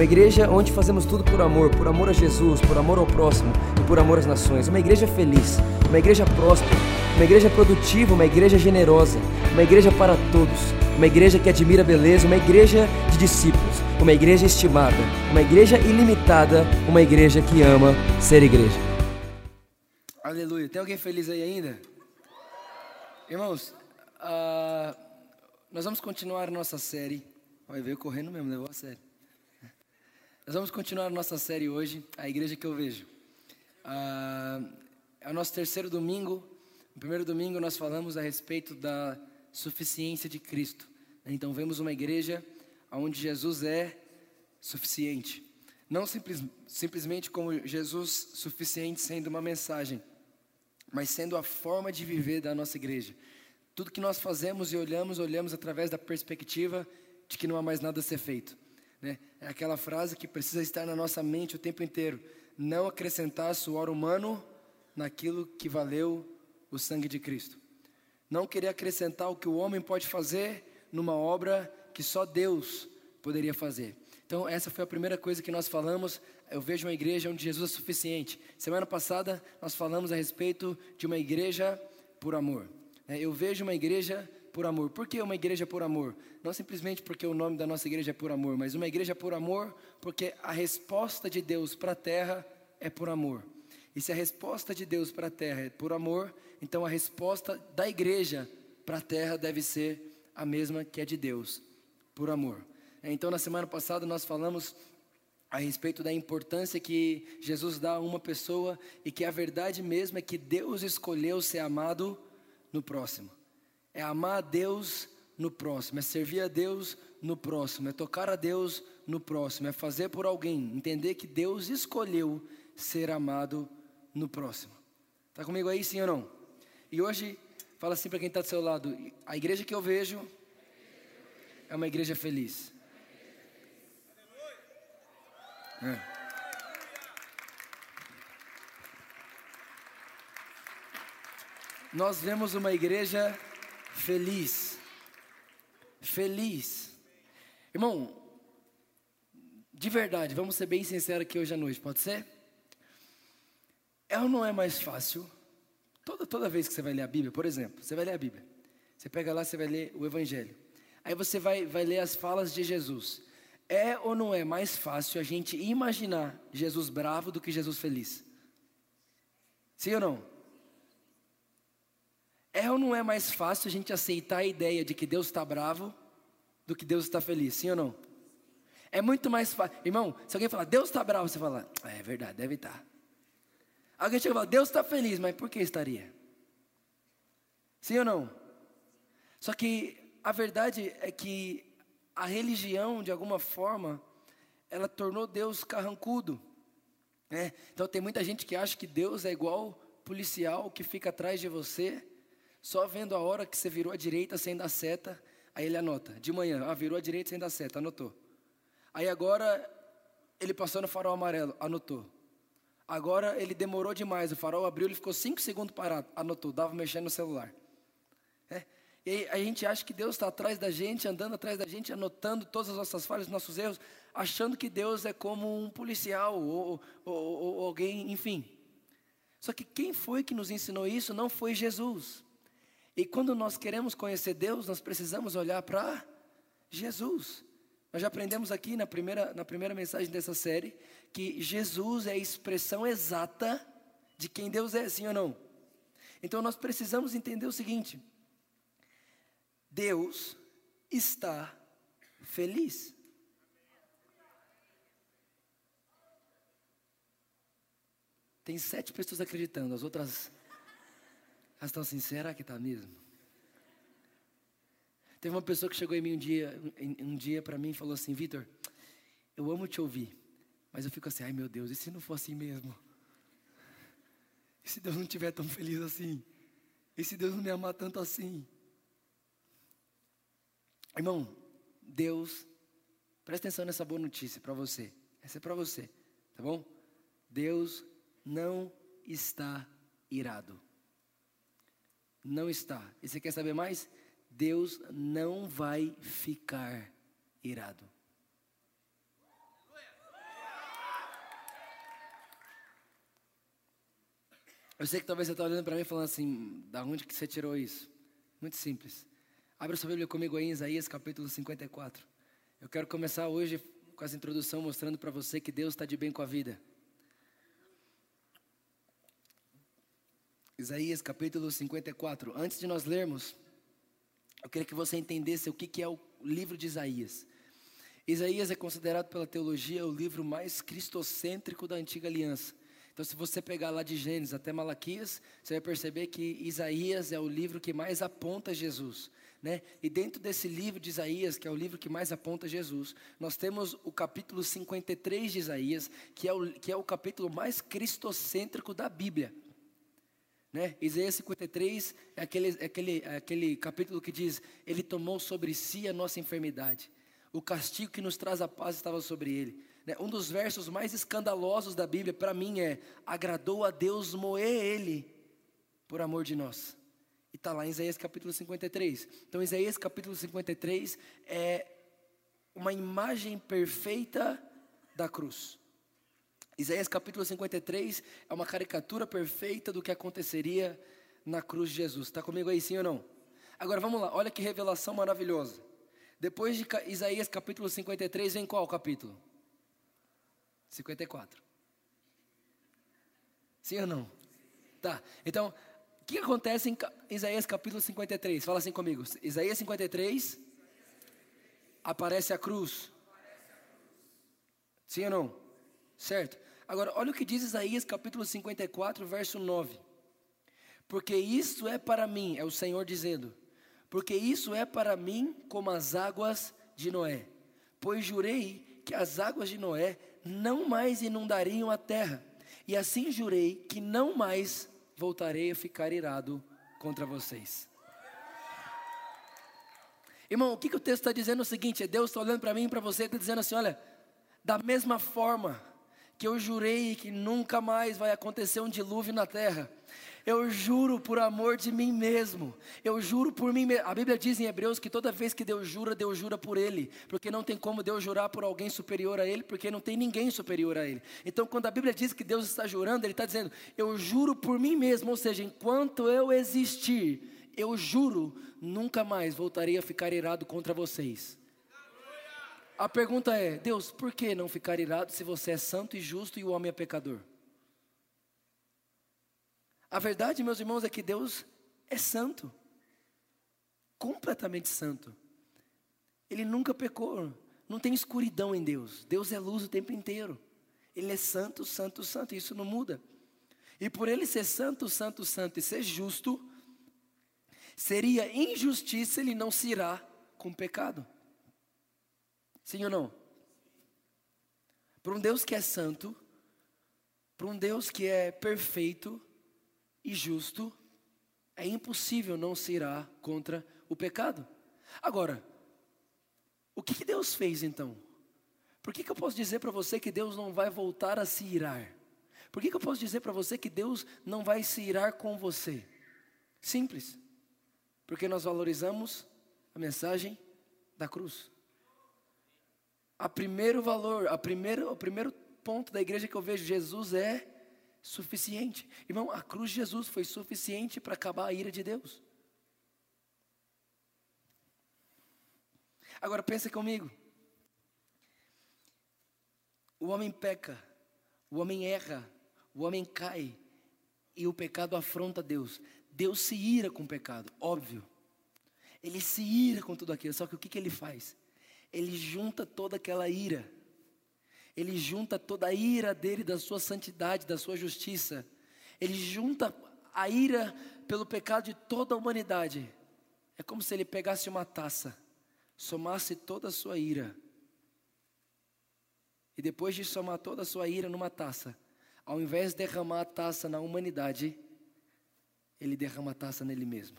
uma igreja onde fazemos tudo por amor, por amor a Jesus, por amor ao próximo e por amor às nações. Uma igreja feliz, uma igreja próspera, uma igreja produtiva, uma igreja generosa, uma igreja para todos, uma igreja que admira a beleza, uma igreja de discípulos, uma igreja estimada, uma igreja ilimitada, uma igreja que ama ser igreja. Aleluia. Tem alguém feliz aí ainda? Irmãos, uh, nós vamos continuar nossa série. Vai ver correndo mesmo, levou a sério. Nós vamos continuar nossa série hoje, a igreja que eu vejo. Uh, é o nosso terceiro domingo. No primeiro domingo nós falamos a respeito da suficiência de Cristo. Então vemos uma igreja onde Jesus é suficiente. Não simples, simplesmente como Jesus suficiente sendo uma mensagem, mas sendo a forma de viver da nossa igreja. Tudo que nós fazemos e olhamos, olhamos através da perspectiva de que não há mais nada a ser feito. Né? É aquela frase que precisa estar na nossa mente o tempo inteiro. Não acrescentar suor humano naquilo que valeu o sangue de Cristo. Não querer acrescentar o que o homem pode fazer numa obra que só Deus poderia fazer. Então, essa foi a primeira coisa que nós falamos. Eu vejo uma igreja onde Jesus é suficiente. Semana passada, nós falamos a respeito de uma igreja por amor. É, eu vejo uma igreja por amor. Por que uma igreja por amor? Não simplesmente porque o nome da nossa igreja é por amor, mas uma igreja por amor porque a resposta de Deus para a terra é por amor. E se a resposta de Deus para a terra é por amor, então a resposta da igreja para a terra deve ser a mesma que é de Deus, por amor. Então, na semana passada, nós falamos a respeito da importância que Jesus dá a uma pessoa e que a verdade mesmo é que Deus escolheu ser amado no próximo. É amar a Deus no próximo, é servir a Deus no próximo, é tocar a Deus no próximo, é fazer por alguém, entender que Deus escolheu ser amado no próximo. Está comigo aí, sim ou não? E hoje, fala assim para quem está do seu lado: a igreja que eu vejo é uma igreja feliz. É. nós vemos uma igreja feliz. Feliz. Irmão, de verdade, vamos ser bem sinceros aqui hoje à noite, pode ser? É ou não é mais fácil? Toda, toda vez que você vai ler a Bíblia, por exemplo, você vai ler a Bíblia, você pega lá, você vai ler o Evangelho, aí você vai, vai ler as falas de Jesus. É ou não é mais fácil a gente imaginar Jesus bravo do que Jesus feliz? Sim ou não? É ou não é mais fácil a gente aceitar a ideia de que Deus está bravo do que Deus está feliz? Sim ou não? É muito mais fácil. Irmão, se alguém falar, Deus está bravo, você fala, ah, é verdade, deve estar. Tá. Alguém chega e fala, Deus está feliz, mas por que estaria? Sim ou não? Só que a verdade é que a religião, de alguma forma, ela tornou Deus carrancudo. Né? Então tem muita gente que acha que Deus é igual policial que fica atrás de você só vendo a hora que você virou à direita sem dar seta, aí ele anota. De manhã, ah, virou à direita sem dar seta, anotou. Aí agora ele passou no farol amarelo, anotou. Agora ele demorou demais, o farol abriu, ele ficou cinco segundos parado, anotou, dava mexendo no celular. É? E a gente acha que Deus está atrás da gente, andando atrás da gente, anotando todas as nossas falhas, nossos erros, achando que Deus é como um policial ou, ou, ou alguém, enfim. Só que quem foi que nos ensinou isso não foi Jesus. E quando nós queremos conhecer Deus, nós precisamos olhar para Jesus. Nós já aprendemos aqui na primeira, na primeira mensagem dessa série que Jesus é a expressão exata de quem Deus é, sim ou não? Então nós precisamos entender o seguinte: Deus está feliz. Tem sete pessoas acreditando, as outras elas estão assim, será que está mesmo? Teve uma pessoa que chegou em mim um dia, um dia para mim e falou assim, Vitor, eu amo te ouvir, Mas eu fico assim, ai meu Deus, e se não for assim mesmo? E se Deus não estiver tão feliz assim? E se Deus não me amar tanto assim? Irmão, Deus, presta atenção nessa boa notícia para você. Essa é para você, tá bom? Deus não está irado. Não está. E você quer saber mais? Deus não vai ficar irado. Eu sei que talvez você está olhando para mim falando assim, da onde que você tirou isso? Muito simples. Abra sua Bíblia comigo aí em Isaías capítulo 54. Eu quero começar hoje com essa introdução mostrando para você que Deus está de bem com a vida. Isaías capítulo 54. Antes de nós lermos, eu queria que você entendesse o que, é o livro de Isaías. Isaías é considerado pela teologia o livro mais cristocêntrico da antiga aliança. Então, se você pegar lá de Gênesis até Malaquias, você vai perceber que Isaías é o livro que mais aponta Jesus. Né? E dentro desse livro de Isaías, que é o livro que mais aponta Jesus, nós temos o capítulo 53 de Isaías, que é o, que é o capítulo mais cristocêntrico da Bíblia. Né? Isaías 53 é aquele, é aquele, é aquele capítulo que diz: Ele tomou sobre si a nossa enfermidade, o castigo que nos traz a paz estava sobre ele. Né? Um dos versos mais escandalosos da Bíblia, para mim, é: agradou a Deus moer ele por amor de nós. E está lá em Isaías capítulo 53. Então, Isaías capítulo 53 é uma imagem perfeita da cruz. Isaías capítulo 53 é uma caricatura perfeita do que aconteceria na cruz de Jesus. Está comigo aí, sim ou não? Agora vamos lá, olha que revelação maravilhosa. Depois de Isaías capítulo 53, vem qual capítulo? 54. Sim ou não? Tá. Então, o que acontece em Isaías capítulo 53? Fala assim comigo. Isaías 53 aparece a cruz. Sim ou não? Certo? Agora, olha o que diz Isaías capítulo 54, verso 9. Porque isso é para mim, é o Senhor dizendo, porque isso é para mim como as águas de Noé. Pois jurei que as águas de Noé não mais inundariam a terra. E assim jurei que não mais voltarei a ficar irado contra vocês. Irmão, o que, que o texto está dizendo é o seguinte: é Deus está olhando para mim e para você, está dizendo assim: olha, da mesma forma que eu jurei que nunca mais vai acontecer um dilúvio na terra, eu juro por amor de mim mesmo. Eu juro por mim mesmo. A Bíblia diz em Hebreus que toda vez que Deus jura, Deus jura por Ele. Porque não tem como Deus jurar por alguém superior a Ele, porque não tem ninguém superior a Ele. Então, quando a Bíblia diz que Deus está jurando, Ele está dizendo: Eu juro por mim mesmo. Ou seja, enquanto eu existir, eu juro, nunca mais voltarei a ficar irado contra vocês. A pergunta é: Deus, por que não ficar irado se você é santo e justo e o homem é pecador? A verdade, meus irmãos, é que Deus é santo, completamente santo. Ele nunca pecou, não tem escuridão em Deus. Deus é luz o tempo inteiro. Ele é santo, santo, santo, isso não muda. E por ele ser santo, santo, santo e ser justo, seria injustiça ele não se irá com pecado. Sim ou não? Para um Deus que é santo, para um Deus que é perfeito, e justo, é impossível não se irá contra o pecado. Agora, o que, que Deus fez então? Por que, que eu posso dizer para você que Deus não vai voltar a se irar? Por que, que eu posso dizer para você que Deus não vai se irar com você? Simples. Porque nós valorizamos a mensagem da cruz. A primeiro valor, a primeiro, o primeiro ponto da igreja que eu vejo Jesus é suficiente. Irmão, a cruz de Jesus foi suficiente para acabar a ira de Deus. Agora pensa comigo. O homem peca, o homem erra, o homem cai e o pecado afronta Deus. Deus se ira com o pecado, óbvio. Ele se ira com tudo aquilo, só que o que, que ele faz? Ele junta toda aquela ira ele junta toda a ira dele, da sua santidade, da sua justiça. Ele junta a ira pelo pecado de toda a humanidade. É como se ele pegasse uma taça, somasse toda a sua ira E depois de somar toda a sua ira numa taça, ao invés de derramar a taça na humanidade, ele derrama a taça nele mesmo.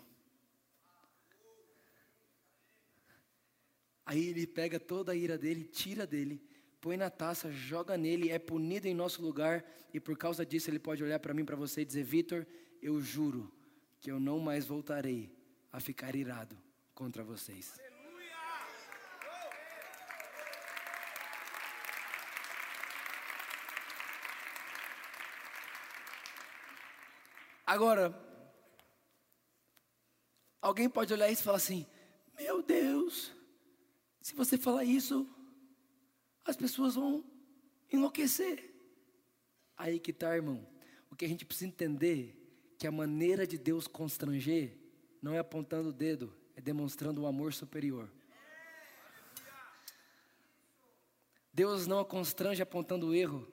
Aí ele pega toda a ira dele, tira dele, põe na taça, joga nele, é punido em nosso lugar, e por causa disso ele pode olhar para mim, para você e dizer: Vitor, eu juro que eu não mais voltarei a ficar irado contra vocês. Agora, alguém pode olhar isso e falar assim: Meu Deus, se você falar isso, as pessoas vão enlouquecer. Aí que tá, irmão. O que a gente precisa entender que a maneira de Deus constranger não é apontando o dedo, é demonstrando o um amor superior. Deus não a constrange apontando o erro.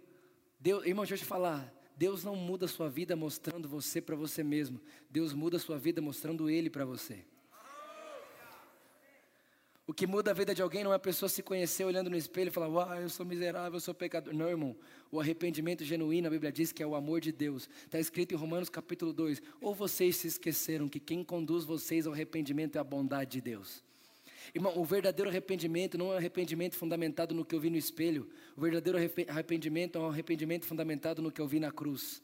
Deus, irmão, deixa eu te falar. Deus não muda a sua vida mostrando você para você mesmo. Deus muda a sua vida mostrando Ele para você. O que muda a vida de alguém não é a pessoa se conhecer olhando no espelho e falar, uau, eu sou miserável, eu sou pecador. Não, irmão. O arrependimento genuíno, a Bíblia diz que é o amor de Deus. Está escrito em Romanos capítulo 2. Ou vocês se esqueceram que quem conduz vocês ao arrependimento é a bondade de Deus. Irmão, o verdadeiro arrependimento não é um arrependimento fundamentado no que eu vi no espelho. O verdadeiro arrependimento é um arrependimento fundamentado no que eu vi na cruz.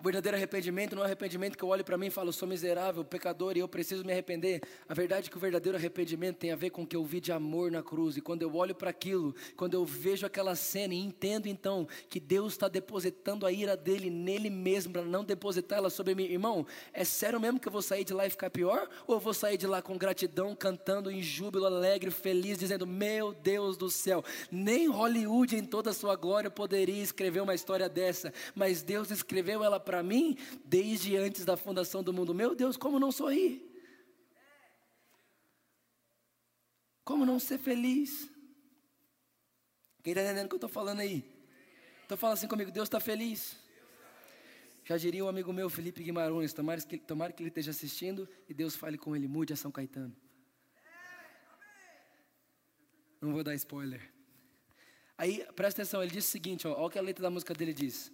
O verdadeiro arrependimento não é arrependimento que eu olho para mim e falo, sou miserável, pecador e eu preciso me arrepender. A verdade é que o verdadeiro arrependimento tem a ver com o que eu vi de amor na cruz. E quando eu olho para aquilo, quando eu vejo aquela cena e entendo então que Deus está depositando a ira dele nele mesmo, para não depositar ela sobre mim. Irmão, é sério mesmo que eu vou sair de lá e ficar pior? Ou eu vou sair de lá com gratidão, cantando em júbilo, alegre, feliz, dizendo: Meu Deus do céu, nem Hollywood em toda a sua glória poderia escrever uma história dessa, mas Deus escreveu ela para mim desde antes da fundação do mundo. Meu Deus, como não sorrir? Como não ser feliz? Quem está entendendo o que eu estou falando aí? Então fala assim comigo, Deus está feliz. Já diria um amigo meu, Felipe Guimarães, tomara que, tomara que ele esteja assistindo e Deus fale com ele, mude a São Caetano. Não vou dar spoiler. Aí, presta atenção, ele diz o seguinte, ó, olha o que a letra da música dele diz.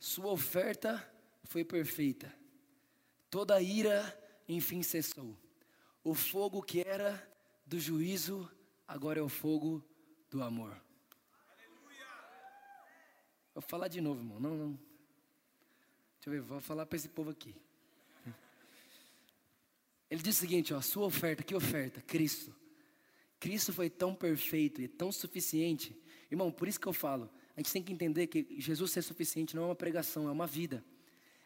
Sua oferta foi perfeita. Toda a ira, enfim, cessou. O fogo que era do juízo, agora é o fogo do amor. Vou falar de novo, irmão. Não, não. Deixa eu ver, vou falar para esse povo aqui. Ele diz o seguinte: ó, sua oferta, que oferta? Cristo. Cristo foi tão perfeito e tão suficiente. Irmão, por isso que eu falo, a gente tem que entender que Jesus ser suficiente não é uma pregação, é uma vida.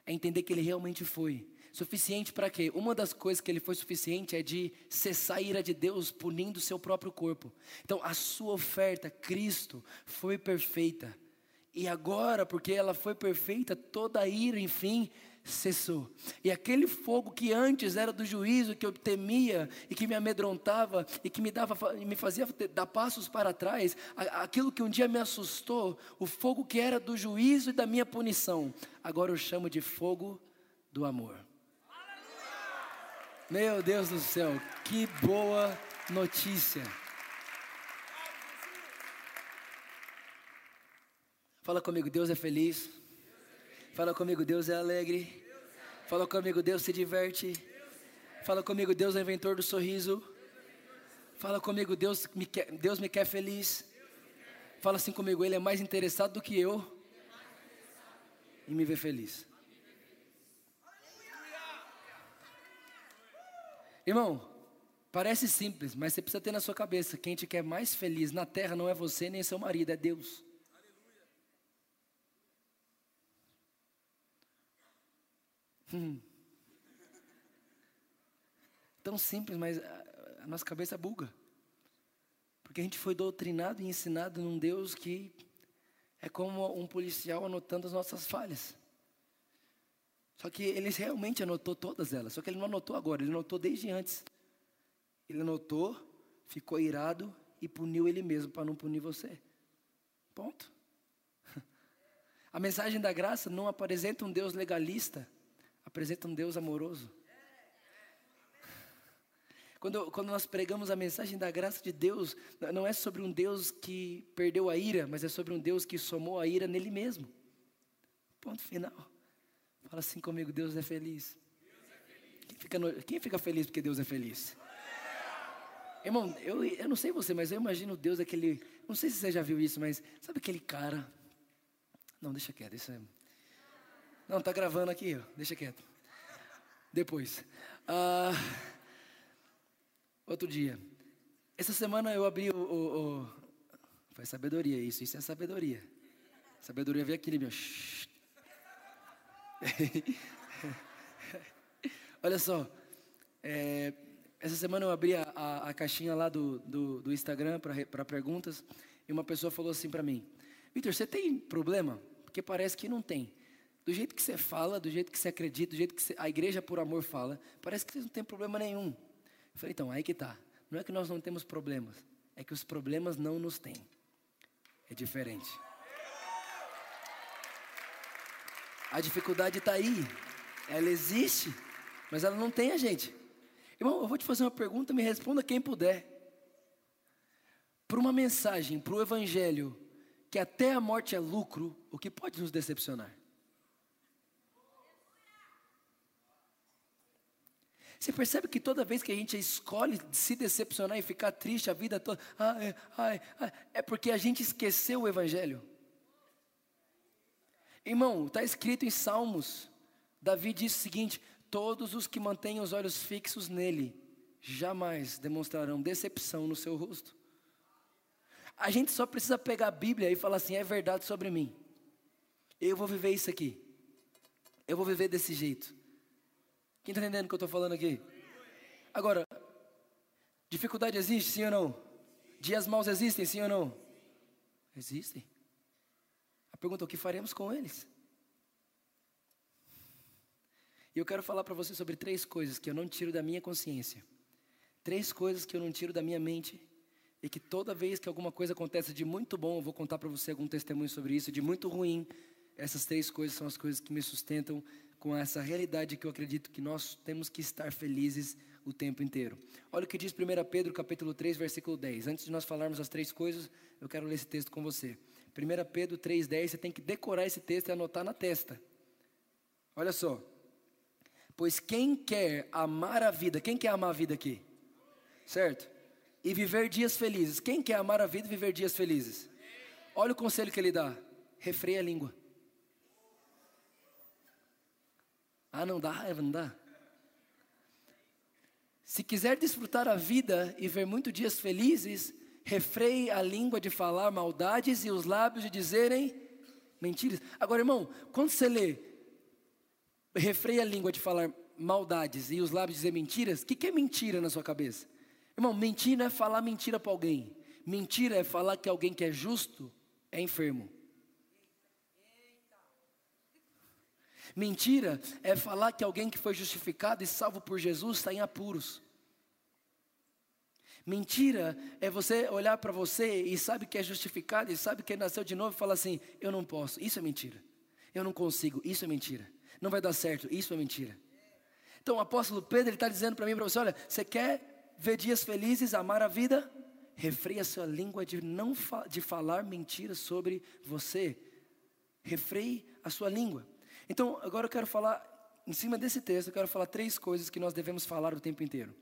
É entender que ele realmente foi. Suficiente para quê? Uma das coisas que ele foi suficiente é de cessar a ira de Deus punindo o seu próprio corpo. Então, a sua oferta, Cristo, foi perfeita. E agora, porque ela foi perfeita, toda a ira, enfim, cessou. E aquele fogo que antes era do juízo, que eu temia e que me amedrontava e que me, dava, me fazia dar passos para trás, aquilo que um dia me assustou, o fogo que era do juízo e da minha punição, agora eu chamo de fogo do amor. Meu Deus do céu, que boa notícia. Fala comigo, Deus é feliz. Fala comigo, Deus é alegre. Fala comigo, Deus se diverte. Fala comigo, Deus é inventor do sorriso. Fala comigo, Deus me quer, Deus me quer feliz. Fala assim comigo, Ele é mais interessado do que eu em me ver feliz. Irmão, parece simples, mas você precisa ter na sua cabeça: quem te quer mais feliz na terra não é você nem seu marido, é Deus. Hum. Tão simples, mas a, nossa cabeça buga. Porque a gente foi doutrinado e ensinado num Deus que é como um policial anotando as nossas falhas. Só que ele realmente anotou todas elas. Só que ele não anotou agora, ele anotou desde antes. Ele anotou, ficou irado e puniu ele mesmo para não punir você. Ponto. A mensagem da graça não apresenta um Deus legalista, apresenta um Deus amoroso. Quando, quando nós pregamos a mensagem da graça de Deus, não é sobre um Deus que perdeu a ira, mas é sobre um Deus que somou a ira nele mesmo. Ponto final. Fala assim comigo: Deus é feliz. Quem, fica no, quem fica feliz porque Deus é feliz? Irmão, eu, eu não sei você, mas eu imagino Deus aquele. Não sei se você já viu isso, mas sabe aquele cara. Não, deixa quieto, isso é. Não, tá gravando aqui, deixa quieto. Depois. Ah, outro dia. Essa semana eu abri o, o, o. Foi sabedoria isso, isso é sabedoria. Sabedoria veio aqui, né, meu. Olha só. É, essa semana eu abri a, a, a caixinha lá do, do, do Instagram para perguntas e uma pessoa falou assim para mim: Vitor, você tem problema? Porque parece que não tem. Do jeito que você fala, do jeito que você acredita, do jeito que você, a igreja por amor fala, parece que você não tem problema nenhum. Eu falei: então, aí que tá. Não é que nós não temos problemas, é que os problemas não nos têm. É diferente. A dificuldade está aí, ela existe, mas ela não tem a gente. Irmão, eu vou te fazer uma pergunta, me responda quem puder. Para uma mensagem, para o Evangelho, que até a morte é lucro, o que pode nos decepcionar? Você percebe que toda vez que a gente escolhe se decepcionar e ficar triste a vida toda, ai, ai, ai, é porque a gente esqueceu o Evangelho. Irmão, está escrito em Salmos, Davi disse o seguinte: Todos os que mantêm os olhos fixos nele jamais demonstrarão decepção no seu rosto. A gente só precisa pegar a Bíblia e falar assim: é verdade sobre mim. Eu vou viver isso aqui. Eu vou viver desse jeito. Quem está entendendo o que eu estou falando aqui? Agora, dificuldade existe, sim ou não? Dias maus existem, sim ou não? Existem. A pergunta é: o que faremos com eles? E eu quero falar para você sobre três coisas que eu não tiro da minha consciência. Três coisas que eu não tiro da minha mente. E que toda vez que alguma coisa acontece de muito bom, eu vou contar para você algum testemunho sobre isso, de muito ruim. Essas três coisas são as coisas que me sustentam com essa realidade que eu acredito que nós temos que estar felizes o tempo inteiro. Olha o que diz 1 Pedro capítulo 3, versículo 10. Antes de nós falarmos as três coisas, eu quero ler esse texto com você. 1 Pedro 3, 10, você tem que decorar esse texto e anotar na testa. Olha só. Pois quem quer amar a vida, quem quer amar a vida aqui? Certo? E viver dias felizes. Quem quer amar a vida e viver dias felizes? Olha o conselho que ele dá: refreia a língua. Ah, não dá não dá? Se quiser desfrutar a vida e ver muitos dias felizes, refreie a língua de falar maldades e os lábios de dizerem mentiras. Agora, irmão, quando você lê refreia a língua de falar maldades e os lábios dizer mentiras, o que, que é mentira na sua cabeça? Irmão, mentira é falar mentira para alguém. Mentira é falar que alguém que é justo é enfermo. Mentira é falar que alguém que foi justificado e salvo por Jesus está em apuros. Mentira é você olhar para você e sabe que é justificado e sabe que nasceu de novo e fala assim: eu não posso. Isso é mentira. Eu não consigo. Isso é mentira não vai dar certo. Isso é mentira. Então o apóstolo Pedro está dizendo para mim, para você, olha, você quer ver dias felizes, amar a vida? Refreia sua língua de não fa de falar mentiras sobre você. Refreie a sua língua. Então agora eu quero falar, em cima desse texto, eu quero falar três coisas que nós devemos falar o tempo inteiro.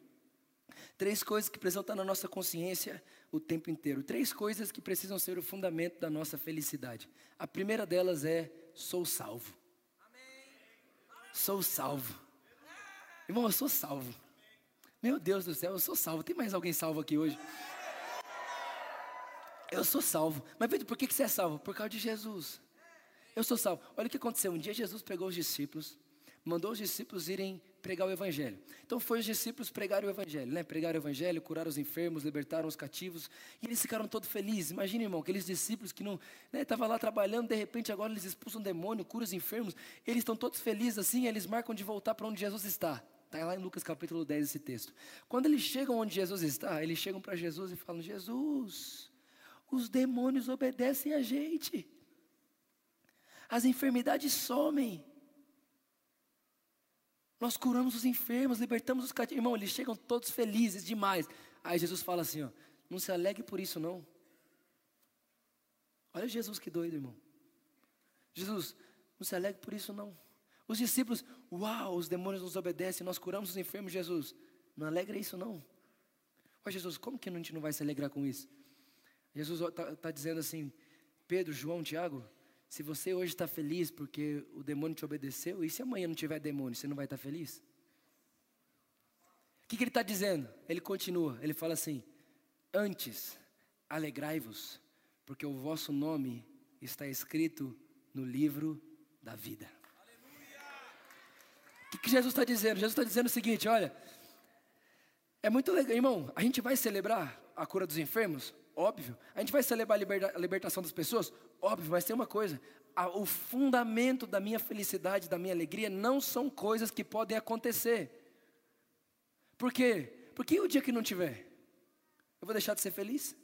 Três coisas que precisam estar na nossa consciência o tempo inteiro. Três coisas que precisam ser o fundamento da nossa felicidade. A primeira delas é: sou salvo sou salvo. Irmão, eu sou salvo. Meu Deus do céu, eu sou salvo. Tem mais alguém salvo aqui hoje? Eu sou salvo. Mas Pedro, por que você é salvo? Por causa de Jesus. Eu sou salvo. Olha o que aconteceu. Um dia Jesus pegou os discípulos, mandou os discípulos irem pregar o evangelho. Então foi os discípulos pregar o evangelho, né? Pregaram o evangelho, curaram os enfermos, libertaram os cativos, e eles ficaram todos felizes. Imagina, irmão, aqueles discípulos que não, né, estavam lá trabalhando, de repente agora eles expulsam um demônio, curam os enfermos. Eles estão todos felizes assim, eles marcam de voltar para onde Jesus está. Está lá em Lucas capítulo 10 esse texto. Quando eles chegam onde Jesus está, eles chegam para Jesus e falam: Jesus, os demônios obedecem a gente, as enfermidades somem. Nós curamos os enfermos, libertamos os cativos. Irmão, eles chegam todos felizes demais. Aí Jesus fala assim: ó, não se alegre por isso, não. Olha Jesus que doido, irmão. Jesus, não se alegre por isso, não. Os discípulos, uau, os demônios nos obedecem, nós curamos os enfermos, Jesus. Não alegra isso, não. Ó Jesus, como que a gente não vai se alegrar com isso? Jesus está tá dizendo assim, Pedro, João, Tiago, se você hoje está feliz porque o demônio te obedeceu, e se amanhã não tiver demônio, você não vai estar tá feliz? O que, que ele está dizendo? Ele continua, ele fala assim: Antes, alegrai-vos, porque o vosso nome está escrito no livro da vida. O que, que Jesus está dizendo? Jesus está dizendo o seguinte: olha, é muito legal, irmão, a gente vai celebrar a cura dos enfermos? Óbvio. A gente vai celebrar a libertação das pessoas? Óbvio, mas tem uma coisa: o fundamento da minha felicidade, da minha alegria, não são coisas que podem acontecer. Por quê? Porque o dia que não tiver, eu vou deixar de ser feliz?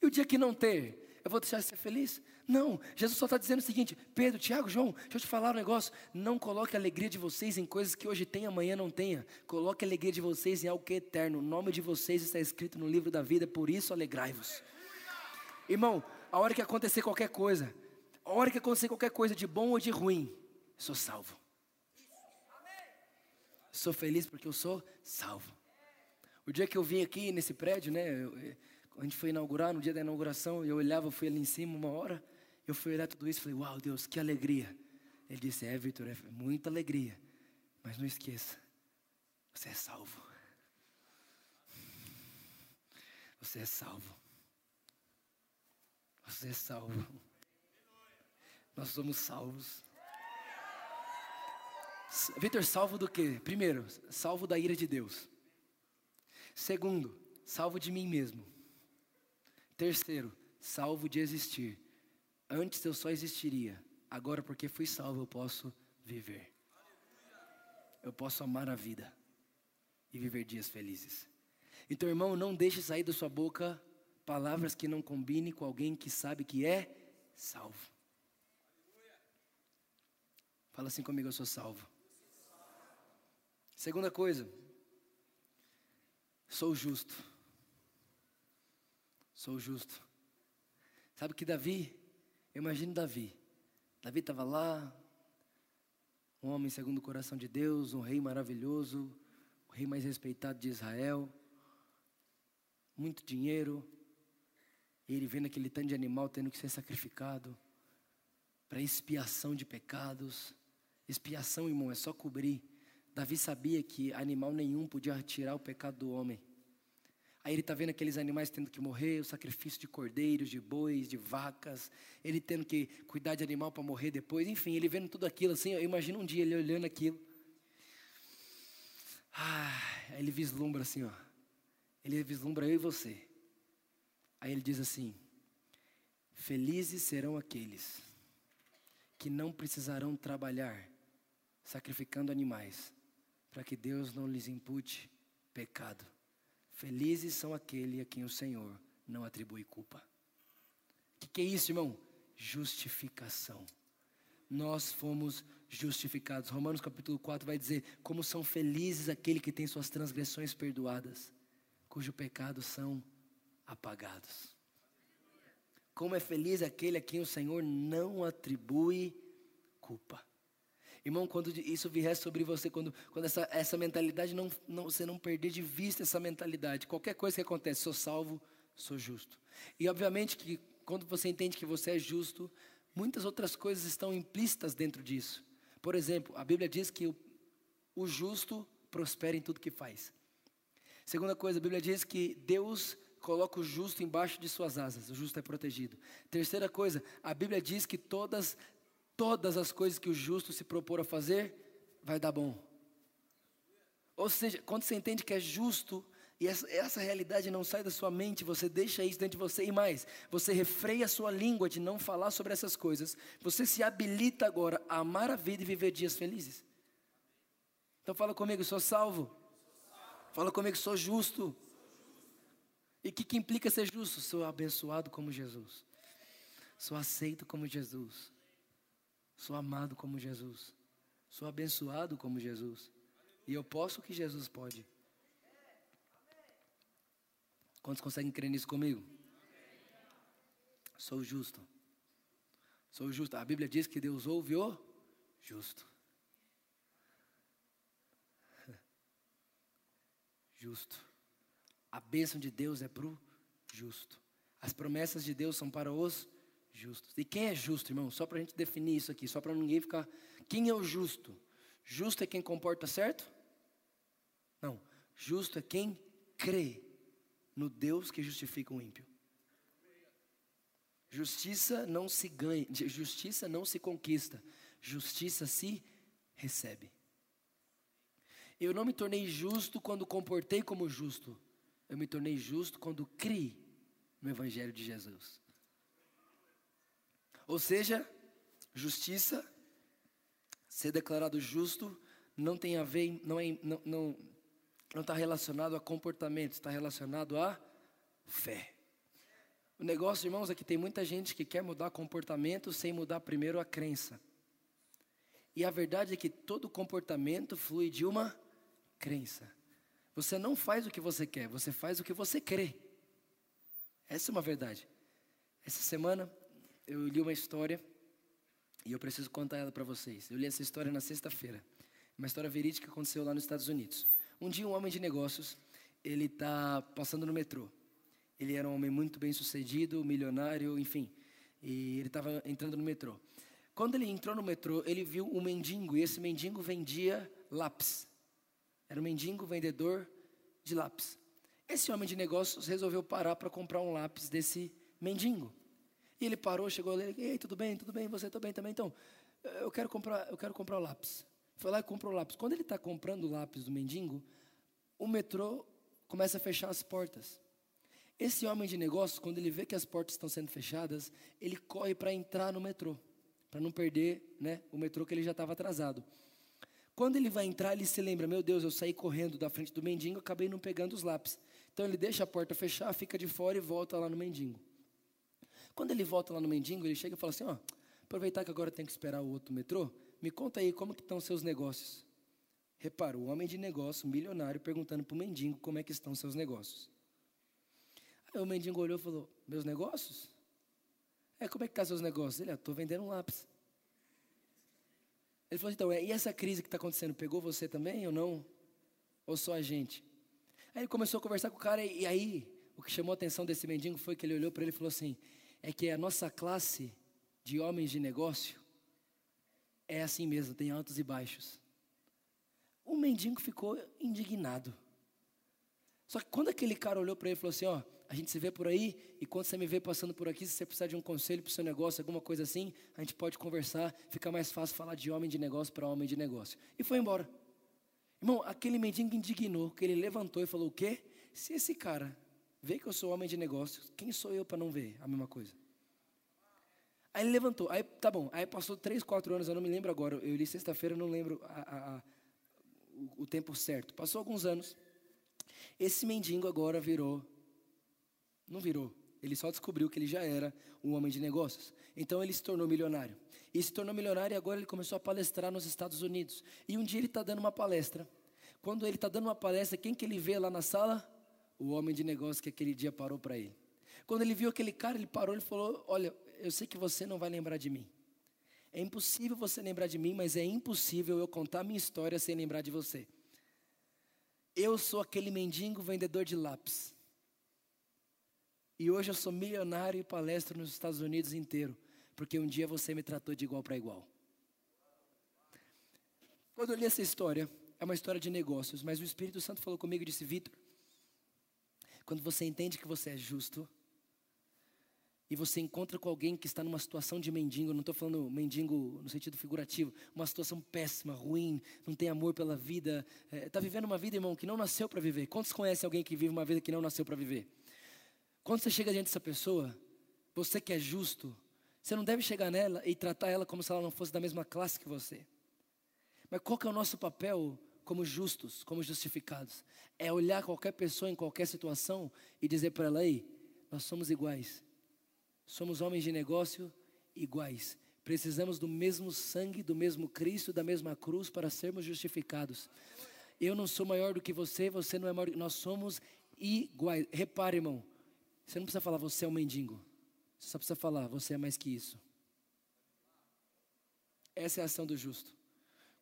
E o dia que não ter, eu vou deixar de ser feliz? Não, Jesus só está dizendo o seguinte: Pedro, Tiago, João, deixa eu te falar um negócio. Não coloque a alegria de vocês em coisas que hoje tem, amanhã não tenha. Coloque a alegria de vocês em algo que é eterno. O nome de vocês está escrito no livro da vida, por isso alegrai-vos. Irmão, a hora que acontecer qualquer coisa, a hora que acontecer qualquer coisa de bom ou de ruim, sou salvo. Sou feliz porque eu sou salvo. O dia que eu vim aqui nesse prédio, né? Eu, a gente foi inaugurar, no dia da inauguração, eu olhava, fui ali em cima uma hora. Eu fui olhar tudo isso e falei, uau, Deus, que alegria. Ele disse, é, Vitor, é muita alegria. Mas não esqueça, você é salvo. Você é salvo. Você é salvo. Nós somos salvos. Vitor, salvo do quê? Primeiro, salvo da ira de Deus. Segundo, salvo de mim mesmo. Terceiro, salvo de existir. Antes eu só existiria, agora porque fui salvo eu posso viver. Eu posso amar a vida e viver dias felizes. Então, irmão, não deixe sair da sua boca palavras que não combinem com alguém que sabe que é salvo. Fala assim comigo, eu sou salvo. Segunda coisa, sou justo. Sou justo. Sabe que Davi eu imagino Davi. Davi estava lá, um homem segundo o coração de Deus, um rei maravilhoso, o rei mais respeitado de Israel, muito dinheiro, e ele vendo aquele tanto de animal tendo que ser sacrificado para expiação de pecados. Expiação, irmão, é só cobrir. Davi sabia que animal nenhum podia tirar o pecado do homem. Aí ele está vendo aqueles animais tendo que morrer, o sacrifício de cordeiros, de bois, de vacas, ele tendo que cuidar de animal para morrer depois, enfim, ele vendo tudo aquilo assim, eu imagino um dia ele olhando aquilo. Ah, aí ele vislumbra assim, ó. Ele vislumbra eu e você. Aí ele diz assim: Felizes serão aqueles que não precisarão trabalhar sacrificando animais, para que Deus não lhes impute pecado. Felizes são aqueles a quem o Senhor não atribui culpa. O que, que é isso, irmão? Justificação. Nós fomos justificados. Romanos capítulo 4 vai dizer: Como são felizes aqueles que têm suas transgressões perdoadas, cujo pecado são apagados. Como é feliz aquele a quem o Senhor não atribui culpa. Irmão, quando isso vier sobre você, quando, quando essa, essa mentalidade, não, não, você não perder de vista essa mentalidade, qualquer coisa que acontece, sou salvo, sou justo. E obviamente que quando você entende que você é justo, muitas outras coisas estão implícitas dentro disso. Por exemplo, a Bíblia diz que o, o justo prospera em tudo que faz. Segunda coisa, a Bíblia diz que Deus coloca o justo embaixo de suas asas, o justo é protegido. Terceira coisa, a Bíblia diz que todas todas as coisas que o justo se propor a fazer, vai dar bom. Ou seja, quando você entende que é justo, e essa, essa, realidade não sai da sua mente, você deixa isso dentro de você e mais, você refreia a sua língua de não falar sobre essas coisas, você se habilita agora a amar a vida e viver dias felizes. Então fala comigo, sou salvo. Fala comigo, sou justo. E o que, que implica ser justo? Sou abençoado como Jesus. Sou aceito como Jesus. Sou amado como Jesus. Sou abençoado como Jesus. E eu posso o que Jesus pode. Quantos conseguem crer nisso comigo? Sou justo. Sou justo. A Bíblia diz que Deus ouve o justo. Justo. A bênção de Deus é para o justo. As promessas de Deus são para os justos. E quem é justo, irmão? Só para a gente definir isso aqui, só para ninguém ficar. Quem é o justo? Justo é quem comporta certo? Não. Justo é quem crê no Deus que justifica o ímpio. Justiça não se ganha, justiça não se conquista, justiça se recebe. Eu não me tornei justo quando comportei como justo, eu me tornei justo quando criei no Evangelho de Jesus. Ou seja, justiça, ser declarado justo, não tem a ver, não é, não, não, não está relacionado a comportamento, está relacionado a fé. O negócio, irmãos, é que tem muita gente que quer mudar comportamento sem mudar primeiro a crença. E a verdade é que todo comportamento flui de uma crença. Você não faz o que você quer, você faz o que você crê. Essa é uma verdade. Essa semana eu li uma história e eu preciso contar ela para vocês. Eu li essa história na sexta-feira. Uma história verídica que aconteceu lá nos Estados Unidos. Um dia um homem de negócios, ele está passando no metrô. Ele era um homem muito bem sucedido, milionário, enfim. E ele estava entrando no metrô. Quando ele entrou no metrô, ele viu um mendigo, e esse mendigo vendia lápis. Era um mendigo vendedor de lápis. Esse homem de negócios resolveu parar para comprar um lápis desse mendigo. E ele parou, chegou ali, ei, tudo bem, tudo bem, você está bem também? Então, eu quero comprar, eu quero comprar o lápis. Foi lá e comprou o lápis. Quando ele está comprando o lápis do mendigo, o metrô começa a fechar as portas. Esse homem de negócios, quando ele vê que as portas estão sendo fechadas, ele corre para entrar no metrô, para não perder né, o metrô que ele já estava atrasado. Quando ele vai entrar, ele se lembra: meu Deus, eu saí correndo da frente do mendigo, acabei não pegando os lápis. Então ele deixa a porta fechar, fica de fora e volta lá no mendigo. Quando ele volta lá no mendigo, ele chega e fala assim: ó, aproveitar que agora tem que esperar o outro metrô, me conta aí como que estão seus negócios. Repara, o homem de negócio, milionário, perguntando para o mendigo como é que estão seus negócios. Aí o mendigo olhou e falou: Meus negócios? É, como é que estão tá seus negócios? Ele, estou vendendo um lápis. Ele falou: Então, é, e essa crise que está acontecendo, pegou você também ou não? Ou só a gente? Aí ele começou a conversar com o cara, e aí o que chamou a atenção desse mendigo foi que ele olhou para ele e falou assim: É que a nossa classe de homens de negócio é assim mesmo, tem altos e baixos. O mendigo ficou indignado. Só que quando aquele cara olhou para ele e falou assim: Ó, a gente se vê por aí, e quando você me vê passando por aqui, se você precisar de um conselho para o seu negócio, alguma coisa assim, a gente pode conversar, fica mais fácil falar de homem de negócio para homem de negócio. E foi embora. Irmão, aquele mendigo indignou, que ele levantou e falou: O quê? Se esse cara vê que eu sou homem de negócio, quem sou eu para não ver a mesma coisa? Aí ele levantou, aí tá bom, aí passou três, quatro anos, eu não me lembro agora, eu li sexta-feira, não lembro a, a, a, o, o tempo certo. Passou alguns anos, esse mendigo agora virou, não virou, ele só descobriu que ele já era um homem de negócios. Então ele se tornou milionário. E se tornou milionário e agora ele começou a palestrar nos Estados Unidos. E um dia ele está dando uma palestra. Quando ele está dando uma palestra, quem que ele vê lá na sala? O homem de negócio que aquele dia parou para ele. Quando ele viu aquele cara, ele parou e falou: Olha, eu sei que você não vai lembrar de mim. É impossível você lembrar de mim, mas é impossível eu contar minha história sem lembrar de você. Eu sou aquele mendigo vendedor de lápis. E hoje eu sou milionário e palestro nos Estados Unidos inteiro, porque um dia você me tratou de igual para igual. Quando eu li essa história, é uma história de negócios, mas o Espírito Santo falou comigo e disse: Vitor, quando você entende que você é justo, e você encontra com alguém que está numa situação de mendigo, não estou falando mendigo no sentido figurativo, uma situação péssima, ruim, não tem amor pela vida, está é, tá vivendo uma vida, irmão, que não nasceu para viver. Quantos conhecem alguém que vive uma vida que não nasceu para viver? Quando você chega diante dessa pessoa, você que é justo, você não deve chegar nela e tratar ela como se ela não fosse da mesma classe que você. Mas qual que é o nosso papel como justos, como justificados? É olhar qualquer pessoa em qualquer situação e dizer para ela, aí, nós somos iguais Somos homens de negócio iguais. Precisamos do mesmo sangue, do mesmo Cristo, da mesma cruz para sermos justificados. Eu não sou maior do que você, você não é maior. Nós somos iguais. Repare, irmão. Você não precisa falar, você é um mendigo. Você só precisa falar, você é mais que isso. Essa é a ação do justo.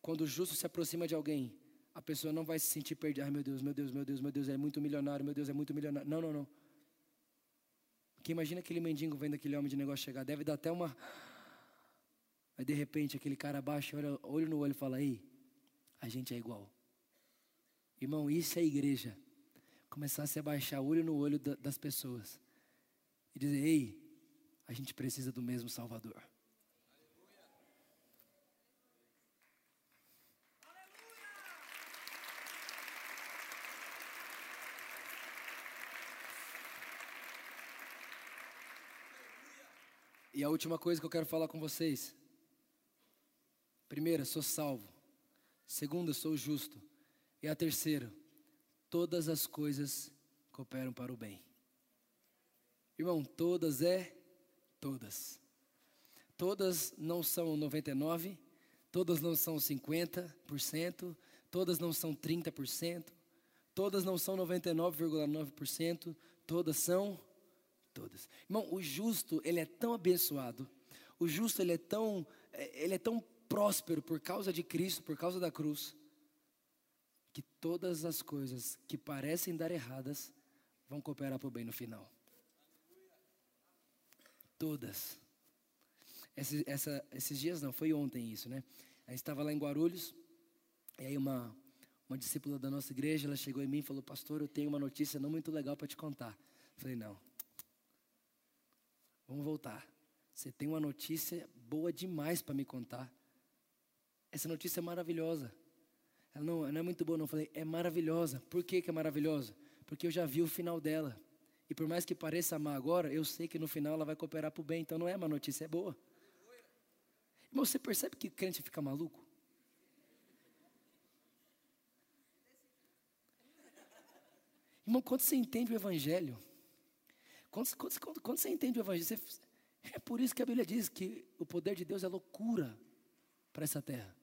Quando o justo se aproxima de alguém, a pessoa não vai se sentir perdida. Ai meu Deus, meu Deus, meu Deus, meu Deus, é muito milionário, meu Deus, é muito milionário. Não, não, não. Porque imagina aquele mendigo vendo aquele homem de negócio chegar, deve dar até uma. Aí de repente aquele cara abaixa, olha, olho no olho e fala: Ei, a gente é igual. Irmão, isso é igreja. Começar a se abaixar olho no olho das pessoas e dizer: Ei, a gente precisa do mesmo Salvador. E a última coisa que eu quero falar com vocês. Primeira, sou salvo. Segunda, sou justo. E a terceira, todas as coisas cooperam para o bem. Irmão, todas é todas. Todas não são 99, todas não são 50%, todas não são 30%, todas não são 99,9%, todas são todas. Irmão, o justo, ele é tão abençoado. O justo, ele é tão, é, ele é tão próspero por causa de Cristo, por causa da cruz, que todas as coisas que parecem dar erradas vão cooperar para o bem no final. Todas. Esse, essa, esses dias não, foi ontem isso, né? A gente estava lá em Guarulhos, e aí uma, uma discípula da nossa igreja, ela chegou em mim e falou, pastor, eu tenho uma notícia não muito legal para te contar. Eu falei, não, Vamos voltar. Você tem uma notícia boa demais para me contar. Essa notícia é maravilhosa. Ela não, não é muito boa, não. Eu falei, é maravilhosa. Por que, que é maravilhosa? Porque eu já vi o final dela. E por mais que pareça amar agora, eu sei que no final ela vai cooperar para o bem. Então não é uma notícia, é boa. Irmão, você percebe que crente fica maluco? Irmão, quando você entende o Evangelho, quando, quando, quando, você entende o Evangelho, você, é por isso que a Bíblia diz que o poder de Deus é loucura para essa terra.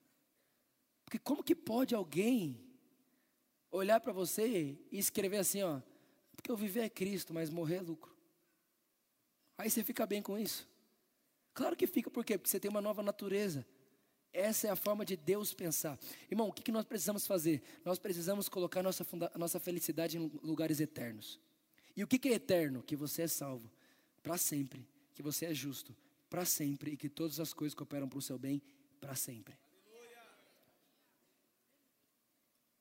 Porque como que pode alguém olhar para você e escrever assim, ó, porque eu viver é Cristo, mas morrer é lucro. Aí você fica bem com isso? Claro que fica, por quê? Porque você tem uma nova natureza. Essa é a forma de Deus pensar. Irmão, o que, que nós precisamos fazer? Nós precisamos colocar nossa, nossa felicidade em lugares eternos. E o que, é eterno? Que você é salvo para sempre, que você é justo para sempre e que todas as coisas cooperam para o seu bem para sempre.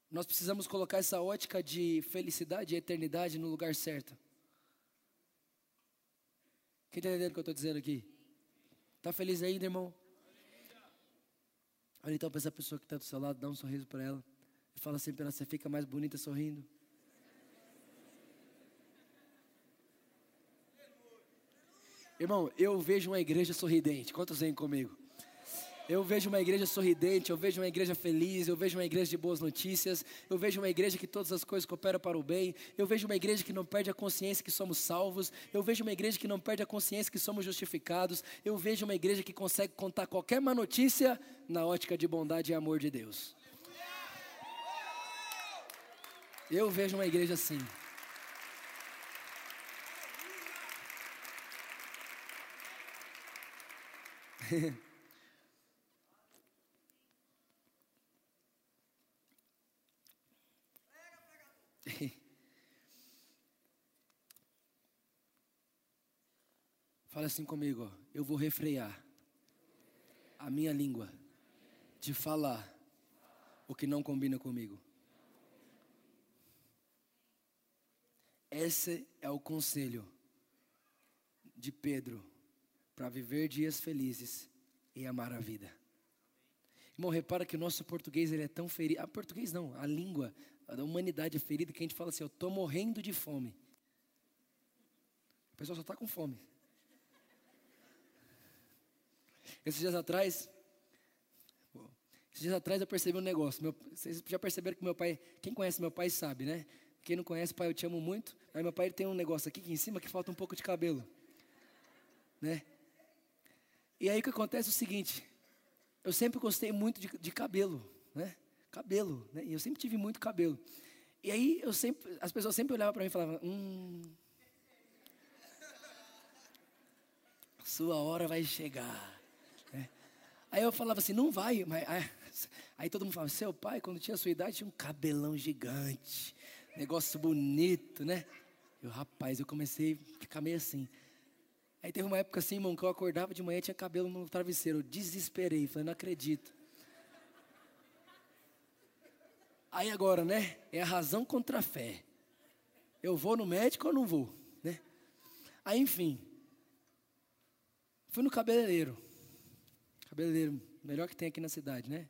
Nós precisamos colocar essa ótica de felicidade e eternidade no lugar certo. Quem está entendendo o que eu estou dizendo aqui? Está feliz ainda, irmão? Olha então para essa pessoa que está do seu lado, dá um sorriso para ela. E fala assim para ela: você fica mais bonita sorrindo. Irmão, eu vejo uma igreja sorridente. Quantos vêm comigo? Eu vejo uma igreja sorridente, eu vejo uma igreja feliz, eu vejo uma igreja de boas notícias, eu vejo uma igreja que todas as coisas cooperam para o bem, eu vejo uma igreja que não perde a consciência que somos salvos, eu vejo uma igreja que não perde a consciência que somos justificados, eu vejo uma igreja que consegue contar qualquer má notícia na ótica de bondade e amor de Deus. Eu vejo uma igreja assim. Fala assim comigo, eu vou refrear a minha língua de falar o que não combina comigo. Esse é o conselho de Pedro para viver dias felizes e amar a vida. Irmão, repara que o nosso português ele é tão ferido. Ah, português não, a língua da humanidade é ferida que a gente fala assim: eu estou morrendo de fome. A pessoa só está com fome. Esses dias atrás, esses dias atrás eu percebi um negócio. Meu, vocês já perceberam que meu pai, quem conhece meu pai sabe, né? Quem não conhece, pai, eu te amo muito. Aí meu pai tem um negócio aqui, aqui em cima que falta um pouco de cabelo, né? E aí o que acontece é o seguinte: eu sempre gostei muito de, de cabelo, né? cabelo, né? E eu sempre tive muito cabelo. E aí eu sempre, as pessoas sempre olhavam para mim e falavam, hum, sua hora vai chegar. Né? Aí eu falava assim, não vai, mas aí, aí todo mundo falava, seu pai, quando tinha sua idade, tinha um cabelão gigante, negócio bonito, né? Eu, rapaz, eu comecei a ficar meio assim. Aí teve uma época assim, irmão, que eu acordava de manhã e tinha cabelo no travesseiro. Eu desesperei, falei, não acredito. Aí agora, né? É a razão contra a fé. Eu vou no médico ou não vou, né? Aí, enfim. Fui no cabeleireiro. Cabeleireiro, melhor que tem aqui na cidade, né?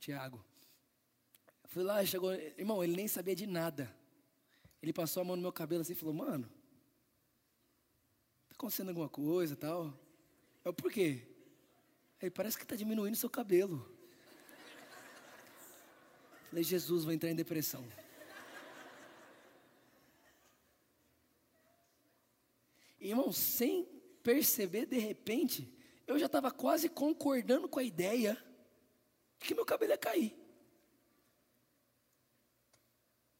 Tiago. Fui lá, chegou, irmão, ele nem sabia de nada. Ele passou a mão no meu cabelo assim e falou: "Mano, acontecendo alguma coisa, tal?" Eu, por quê? Aí parece que está diminuindo seu cabelo. Falei, Jesus vai entrar em depressão. Irmão, sem perceber, de repente, eu já estava quase concordando com a ideia de que meu cabelo ia cair.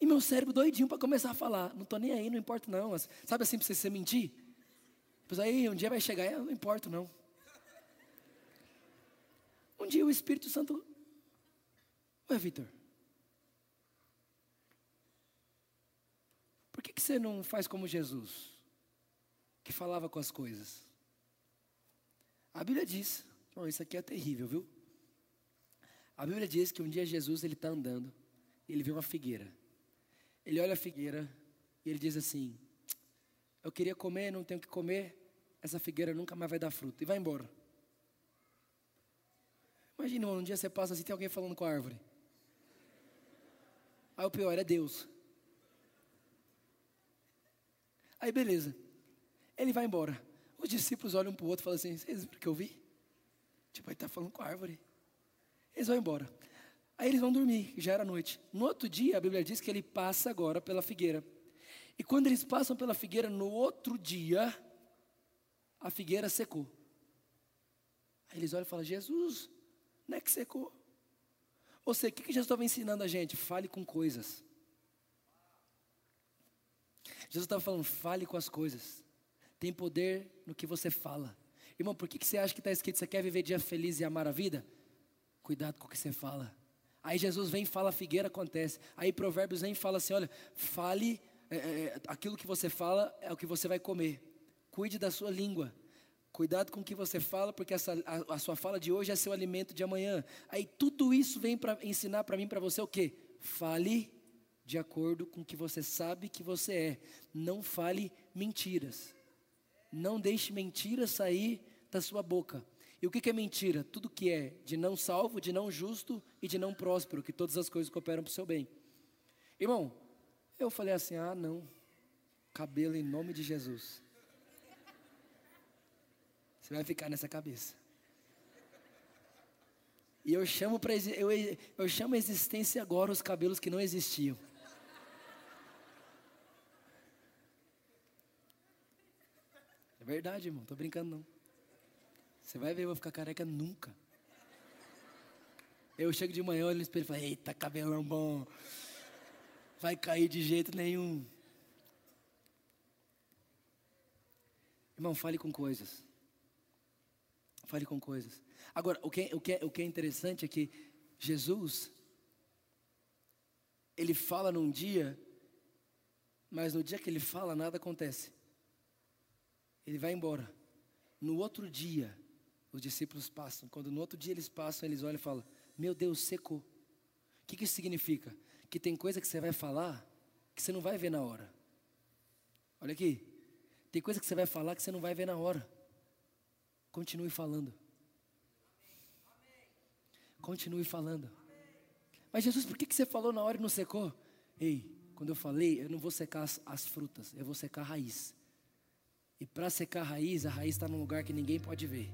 E meu cérebro doidinho para começar a falar. Não estou nem aí, não importa não. Sabe assim, para você mentir? Pois aí, um dia vai chegar, eu não importo não. Um dia o Espírito Santo... Ué, Vitor, Por que, que você não faz como Jesus, que falava com as coisas? A Bíblia diz, oh, isso aqui é terrível, viu? A Bíblia diz que um dia Jesus ele está andando, e ele vê uma figueira. Ele olha a figueira e ele diz assim: Eu queria comer, não tenho que comer, essa figueira nunca mais vai dar fruto. E vai embora. Imagina, um dia você passa assim, tem alguém falando com a árvore. Aí o pior é Deus. Aí beleza. Ele vai embora. Os discípulos olham um para o outro e falam assim: Vocês viram o que eu vi? Tipo, ele está falando com a árvore. Eles vão embora. Aí eles vão dormir, já era noite. No outro dia, a Bíblia diz que ele passa agora pela figueira. E quando eles passam pela figueira, no outro dia, a figueira secou. Aí eles olham e falam: Jesus, não é que secou? Ou seja, o que Jesus estava ensinando a gente? Fale com coisas. Jesus estava falando, fale com as coisas. Tem poder no que você fala. Irmão, por que, que você acha que está escrito, você quer viver dia feliz e amar a vida? Cuidado com o que você fala. Aí Jesus vem e fala, a figueira acontece. Aí Provérbios vem e fala assim: olha, fale, é, é, aquilo que você fala é o que você vai comer. Cuide da sua língua. Cuidado com o que você fala, porque essa, a, a sua fala de hoje é seu alimento de amanhã. Aí tudo isso vem para ensinar para mim, para você o quê? Fale de acordo com o que você sabe que você é. Não fale mentiras. Não deixe mentiras sair da sua boca. E o que é mentira? Tudo que é de não salvo, de não justo e de não próspero, que todas as coisas cooperam para o seu bem. Irmão, eu falei assim: ah, não, cabelo em nome de Jesus. Você vai ficar nessa cabeça. E eu chamo, pra, eu, eu chamo a existência agora os cabelos que não existiam. verdade, irmão, tô brincando não. Você vai ver, eu vou ficar careca nunca. Eu chego de manhã, olho no espelho e falo, eita, cabelão bom. Vai cair de jeito nenhum. Irmão, fale com coisas. Fale com coisas. Agora, o que, o, que o que é interessante é que Jesus, ele fala num dia, mas no dia que ele fala, nada acontece. Ele vai embora. No outro dia, os discípulos passam. Quando no outro dia eles passam, eles olham e falam: Meu Deus, secou. O que, que isso significa? Que tem coisa que você vai falar que você não vai ver na hora. Olha aqui. Tem coisa que você vai falar que você não vai ver na hora. Continue falando. Continue falando. Mas Jesus, por que, que você falou na hora e não secou? Ei, quando eu falei, eu não vou secar as, as frutas, eu vou secar a raiz. E para secar a raiz, a raiz está num lugar que ninguém pode ver.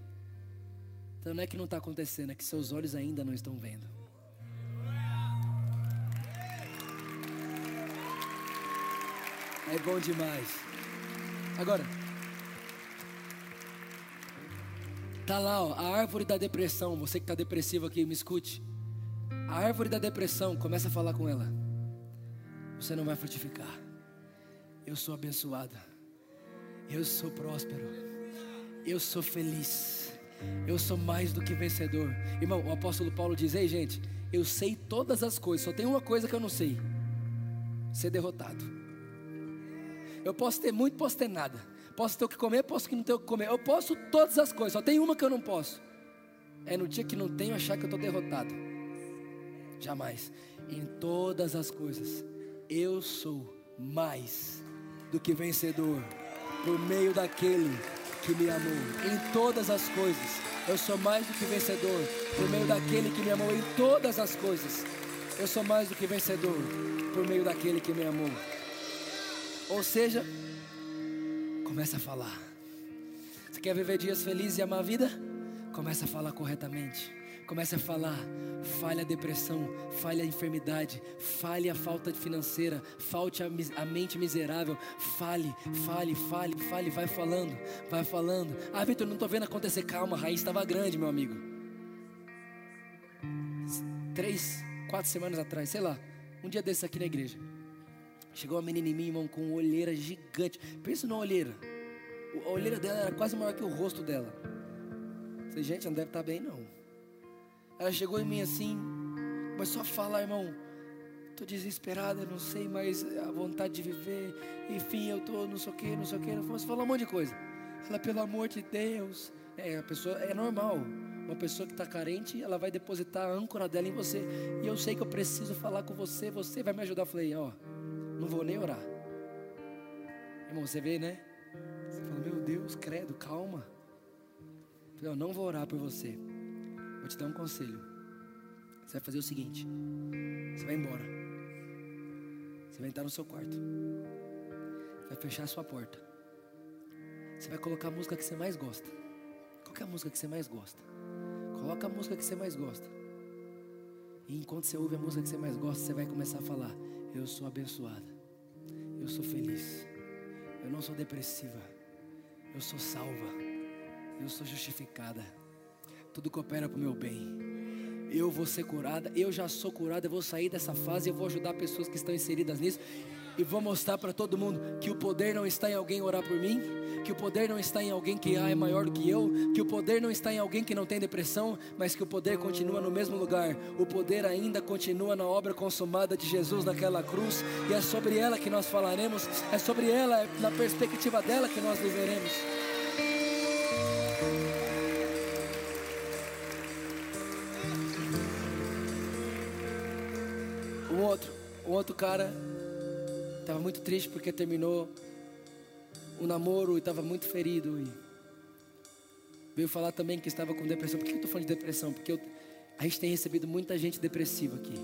Então não é que não está acontecendo, é que seus olhos ainda não estão vendo. É bom demais. Agora, tá lá, ó, a árvore da depressão. Você que está depressivo aqui, me escute. A árvore da depressão, começa a falar com ela. Você não vai frutificar. Eu sou abençoada. Eu sou próspero. Eu sou feliz. Eu sou mais do que vencedor. Irmão, o apóstolo Paulo diz: Ei, gente, eu sei todas as coisas, só tem uma coisa que eu não sei: ser derrotado. Eu posso ter muito, posso ter nada. Posso ter o que comer, posso que não ter o que comer. Eu posso todas as coisas, só tem uma que eu não posso. É no dia que não tenho achar que eu estou derrotado. Jamais. Em todas as coisas, eu sou mais do que vencedor por meio daquele que me amou. Em todas as coisas, eu sou mais do que vencedor por meio daquele que me amou. Em todas as coisas, eu sou mais do que vencedor por meio daquele que me amou. Ou seja, começa a falar. Você quer viver dias felizes e amar a vida? Começa a falar corretamente. Comece a falar. Fale a depressão, fale a enfermidade, fale a falta financeira, falte a, a, mente miserável. Fale, fale, fale, fale, vai falando, vai falando. Ah, Vitor, não estou vendo acontecer. Calma, a raiz estava grande, meu amigo. Três, quatro semanas atrás, sei lá, um dia desses aqui na igreja. Chegou uma menina em mim, irmão, com uma olheira gigante. Pensa numa olheira. A olheira dela era quase maior que o rosto dela. Falei, gente, não deve estar tá bem, não. Ela chegou em mim assim, começou a falar, irmão. Estou desesperada, não sei mais a vontade de viver. Enfim, eu estou não sei o que, não sei o que. Ela falou um monte de coisa. Ela, pelo amor de Deus. É, a pessoa, é normal. Uma pessoa que está carente, ela vai depositar a âncora dela em você. E eu sei que eu preciso falar com você, você vai me ajudar. Eu falei, ó, não vou nem orar. Irmão, você vê, né? Você fala, meu Deus, credo, calma. Eu não vou orar por você. Vou te dar um conselho. Você vai fazer o seguinte: você vai embora. Você vai entrar no seu quarto. Vai fechar a sua porta. Você vai colocar a música que você mais gosta. Qual é a música que você mais gosta? Coloca a música que você mais gosta. E enquanto você ouve a música que você mais gosta, você vai começar a falar: Eu sou abençoada. Eu sou feliz. Eu não sou depressiva. Eu sou salva. Eu sou justificada tudo coopera para o meu bem. Eu vou ser curada, eu já sou curada, eu vou sair dessa fase, eu vou ajudar pessoas que estão inseridas nisso e vou mostrar para todo mundo que o poder não está em alguém orar por mim, que o poder não está em alguém que ah, é maior do que eu, que o poder não está em alguém que não tem depressão, mas que o poder continua no mesmo lugar. O poder ainda continua na obra consumada de Jesus naquela cruz, e é sobre ela que nós falaremos, é sobre ela, na perspectiva dela que nós viveremos. outro, um outro cara muito triste porque terminou o namoro e estava muito ferido e veio falar também que estava com depressão. Por que eu estou falando de depressão? Porque eu, a gente tem recebido muita gente depressiva aqui.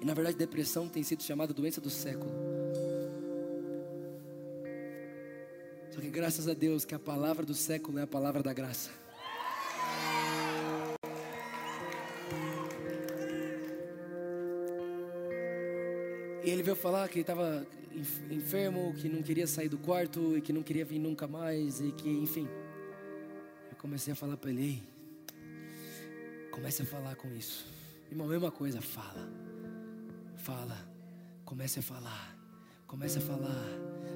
E na verdade depressão tem sido chamada doença do século. Só que graças a Deus que a palavra do século é a palavra da graça. Ele veio falar que estava enfermo, que não queria sair do quarto e que não queria vir nunca mais e que, enfim. Eu comecei a falar para ele: comece a falar com isso. Irmão, mesma coisa, fala. Fala. Comece a falar. Comece a falar.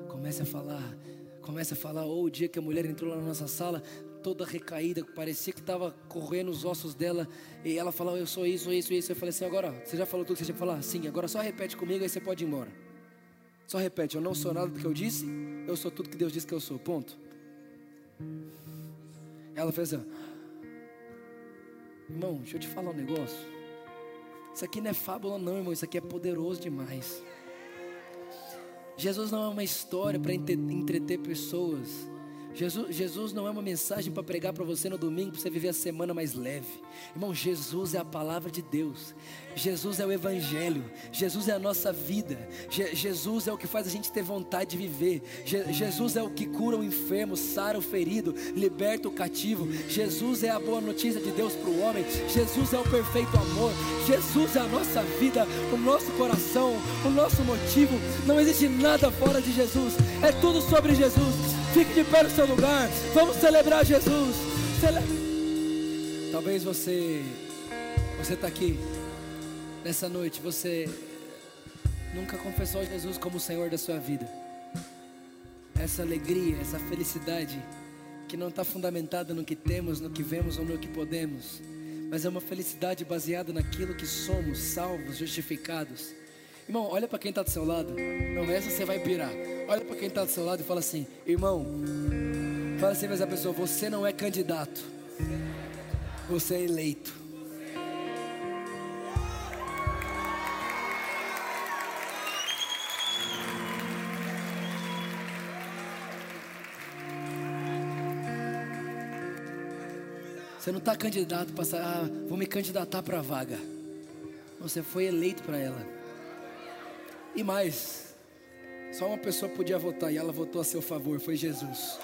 Comece a falar. Comece a falar. Ou o dia que a mulher entrou lá na nossa sala, toda recaída, parecia que estava correndo os ossos dela. E ela falou: Eu sou isso, isso, isso. Eu falei assim: Agora, você já falou tudo que você tinha que falar? Sim, agora só repete comigo, aí você pode ir embora. Só repete: Eu não sou nada do que eu disse, eu sou tudo que Deus disse que eu sou. Ponto. Ela fez assim: Irmão, deixa eu te falar um negócio. Isso aqui não é fábula, não, irmão. Isso aqui é poderoso demais. Jesus não é uma história para entreter pessoas. Jesus, Jesus não é uma mensagem para pregar para você no domingo, para você viver a semana mais leve. Irmão, Jesus é a palavra de Deus. Jesus é o Evangelho. Jesus é a nossa vida. Je Jesus é o que faz a gente ter vontade de viver. Je Jesus é o que cura o enfermo, sara o ferido, liberta o cativo. Jesus é a boa notícia de Deus para o homem. Jesus é o perfeito amor. Jesus é a nossa vida, o nosso coração, o nosso motivo. Não existe nada fora de Jesus. É tudo sobre Jesus. Fique de pé no seu lugar. Vamos celebrar Jesus. Cele... Talvez você você está aqui nessa noite você nunca confessou Jesus como o Senhor da sua vida, essa alegria, essa felicidade que não está fundamentada no que temos, no que vemos ou no que podemos, mas é uma felicidade baseada naquilo que somos, salvos, justificados. Irmão, olha para quem está do seu lado. Não, essa você vai pirar. Olha para quem está do seu lado e fala assim: Irmão, fala assim, mas a pessoa, você não é candidato, você é eleito. Você não está candidato para ah, vou me candidatar para a vaga. Você foi eleito para ela. E mais, só uma pessoa podia votar e ela votou a seu favor, foi Jesus.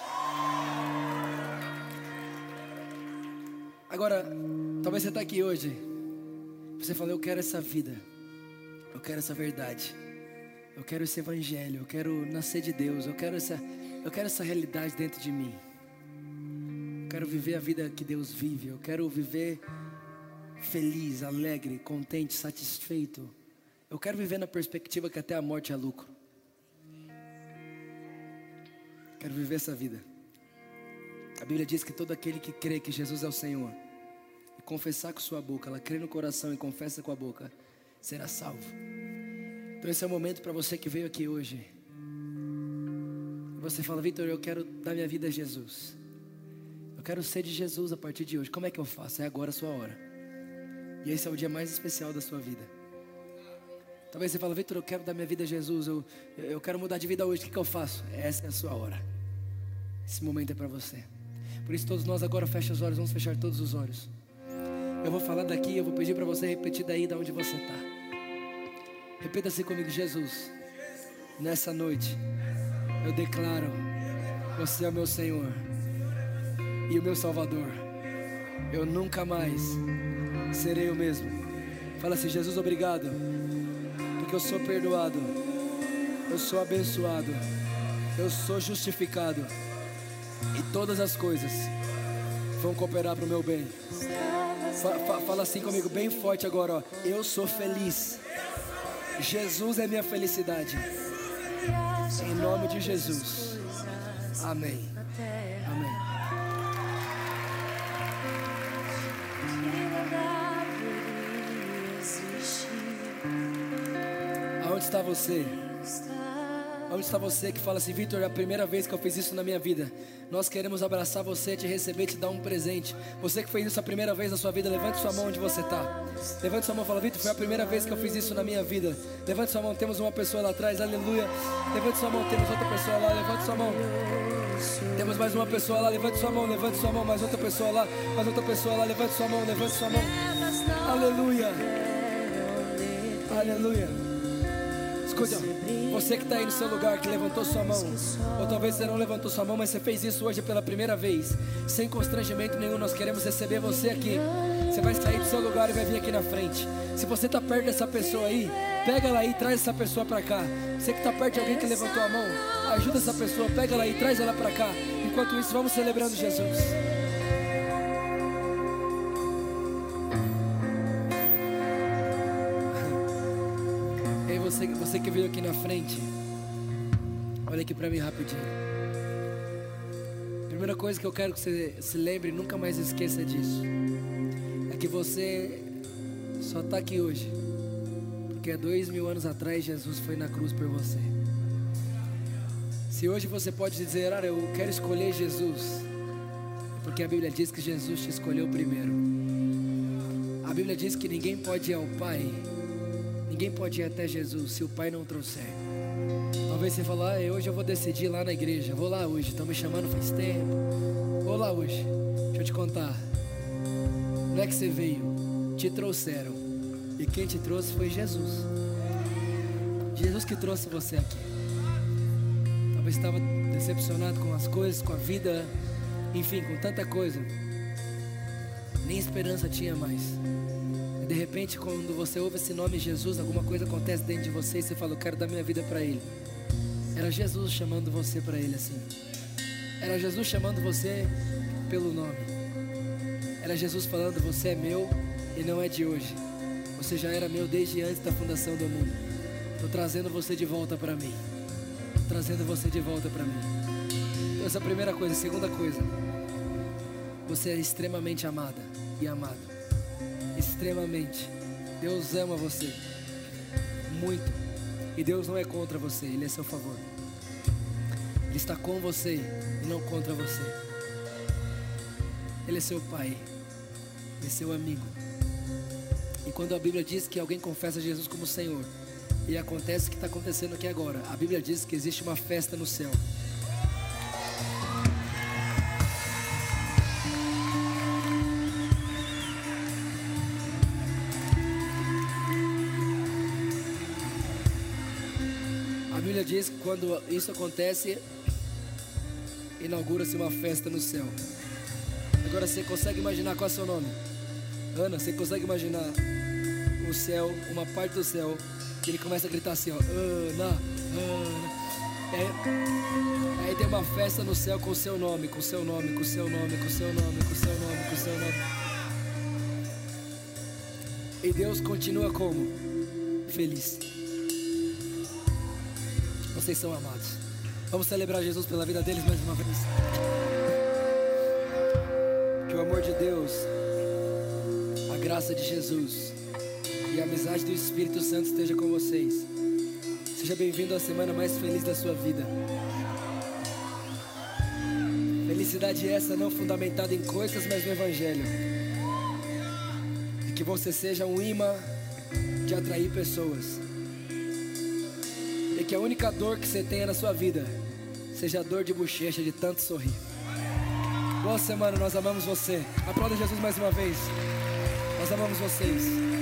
Agora, talvez você está aqui hoje. Você falou, eu quero essa vida. Eu quero essa verdade. Eu quero esse evangelho. Eu quero nascer de Deus. Eu quero essa, eu quero essa realidade dentro de mim quero viver a vida que Deus vive. Eu quero viver feliz, alegre, contente, satisfeito. Eu quero viver na perspectiva que até a morte é lucro. Quero viver essa vida. A Bíblia diz que todo aquele que crê que Jesus é o Senhor e confessar com sua boca, ela crê no coração e confessa com a boca, será salvo. Então esse é o momento para você que veio aqui hoje. Você fala, Vitor, eu quero dar minha vida a Jesus. Eu quero ser de Jesus a partir de hoje. Como é que eu faço? É agora a sua hora. E esse é o dia mais especial da sua vida. Talvez você fale, Vitor, eu quero dar minha vida a Jesus. Eu, eu quero mudar de vida hoje. O que, que eu faço? Essa é a sua hora. Esse momento é para você. Por isso, todos nós agora fecham os olhos. Vamos fechar todos os olhos. Eu vou falar daqui. Eu vou pedir para você repetir daí, da onde você está. Repita assim comigo, Jesus. Nessa noite, eu declaro: Você é o meu Senhor e o meu Salvador. Eu nunca mais serei o mesmo. Fala assim: Jesus, obrigado, eu sou perdoado, eu sou abençoado, eu sou justificado, e todas as coisas vão cooperar para o meu bem. Fala assim comigo, bem forte agora, ó. Eu sou feliz. Jesus é minha felicidade. Em nome de Jesus. Amém. Você? Onde está você que fala assim, Vitor, é a primeira vez que eu fiz isso na minha vida. Nós queremos abraçar você, te receber, te dar um presente. Você que fez isso a primeira vez na sua vida, levante sua mão onde você está. Levante sua mão e fala, Vitor, foi a primeira vez que eu fiz isso na minha vida. Levante sua mão, temos uma pessoa lá atrás, aleluia. Levante sua mão, temos outra pessoa lá, levante sua mão. Temos mais uma pessoa lá, levante sua mão, levante sua mão, mais outra pessoa lá, mais outra pessoa lá, levante sua mão, levante sua mão. Aleluia. Aleluia. Escuta, você que está aí no seu lugar, que levantou sua mão, ou talvez você não levantou sua mão, mas você fez isso hoje pela primeira vez, sem constrangimento nenhum, nós queremos receber você aqui. Você vai sair do seu lugar e vai vir aqui na frente. Se você está perto dessa pessoa aí, pega ela aí e traz essa pessoa para cá. Você que está perto de alguém que levantou a mão, ajuda essa pessoa, pega ela aí traz ela para cá. Enquanto isso, vamos celebrando Jesus. Você, que veio aqui na frente, olha aqui para mim rapidinho. Primeira coisa que eu quero que você se lembre, nunca mais esqueça disso, é que você só está aqui hoje, porque há dois mil anos atrás Jesus foi na cruz por você. Se hoje você pode dizer, ah, eu quero escolher Jesus, é porque a Bíblia diz que Jesus te escolheu primeiro. A Bíblia diz que ninguém pode ir ao Pai Ninguém pode ir até Jesus se o Pai não trouxer. Talvez você fale, ah, hoje eu vou decidir lá na igreja. Vou lá hoje, estão me chamando faz tempo. Vou lá hoje. Deixa eu te contar. Não é que você veio, te trouxeram. E quem te trouxe foi Jesus. Jesus que trouxe você aqui. Talvez estava decepcionado com as coisas, com a vida, enfim, com tanta coisa. Nem esperança tinha mais. De repente, quando você ouve esse nome Jesus, alguma coisa acontece dentro de você e você fala: Eu quero dar minha vida para Ele. Era Jesus chamando você para Ele assim. Era Jesus chamando você pelo nome. Era Jesus falando: Você é meu e não é de hoje. Você já era meu desde antes da fundação do mundo. Estou trazendo você de volta para mim. Tô trazendo você de volta para mim. Então, essa é a primeira coisa. Segunda coisa. Você é extremamente amada e amado. Extremamente. Deus ama você. Muito. E Deus não é contra você, Ele é seu favor. Ele está com você e não contra você. Ele é seu pai. Ele é seu amigo. E quando a Bíblia diz que alguém confessa Jesus como Senhor, e acontece o que está acontecendo aqui agora, a Bíblia diz que existe uma festa no céu. Que quando isso acontece, inaugura-se uma festa no céu. Agora você consegue imaginar qual é o seu nome? Ana, você consegue imaginar o céu, uma parte do céu, que ele começa a gritar assim, ó, Ana, Ana. Aí, aí tem uma festa no céu com o seu nome, com o seu nome, com o seu nome, com o seu nome, com o seu nome, com o seu nome. E Deus continua como? Feliz. Vocês são amados. Vamos celebrar Jesus pela vida deles mais uma vez. Que o amor de Deus, a graça de Jesus e a amizade do Espírito Santo esteja com vocês. Seja bem-vindo à semana mais feliz da sua vida. Felicidade essa não fundamentada em coisas, mas no Evangelho. E que você seja um imã de atrair pessoas. Que a única dor que você tenha na sua vida seja a dor de bochecha de tanto sorrir. Boa semana, nós amamos você. Aplauda Jesus mais uma vez. Nós amamos vocês.